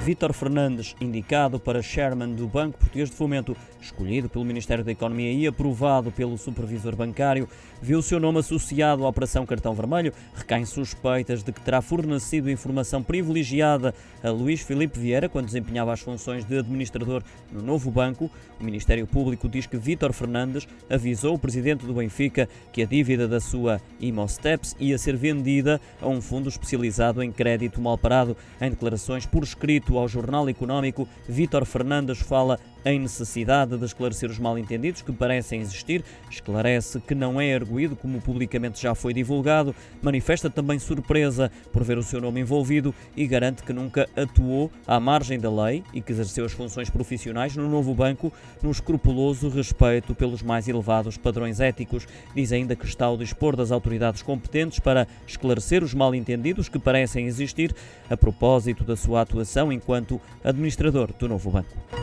Vítor Fernandes, indicado para chairman do Banco Português de Fomento, escolhido pelo Ministério da Economia e aprovado pelo supervisor bancário, viu o seu nome associado à Operação Cartão Vermelho. Recaem suspeitas de que terá fornecido informação privilegiada a Luís Filipe Vieira quando desempenhava as funções de administrador no novo banco. O Ministério Público diz que Vítor Fernandes avisou o presidente do Benfica que a dívida da sua Imosteps ia ser vendida a um fundo especializado em crédito mal parado. Em declarações por escrito ao Jornal Económico, Vítor Fernandes fala em necessidade de esclarecer os mal-entendidos que parecem existir, esclarece que não é arguído, como publicamente já foi divulgado, manifesta também surpresa por ver o seu nome envolvido e garante que nunca atuou à margem da lei e que exerceu as funções profissionais no novo banco no escrupuloso respeito pelos mais elevados padrões éticos. Diz ainda que está ao dispor das autoridades competentes para esclarecer os mal-entendidos que parecem existir a propósito da sua atuação enquanto administrador do novo banco.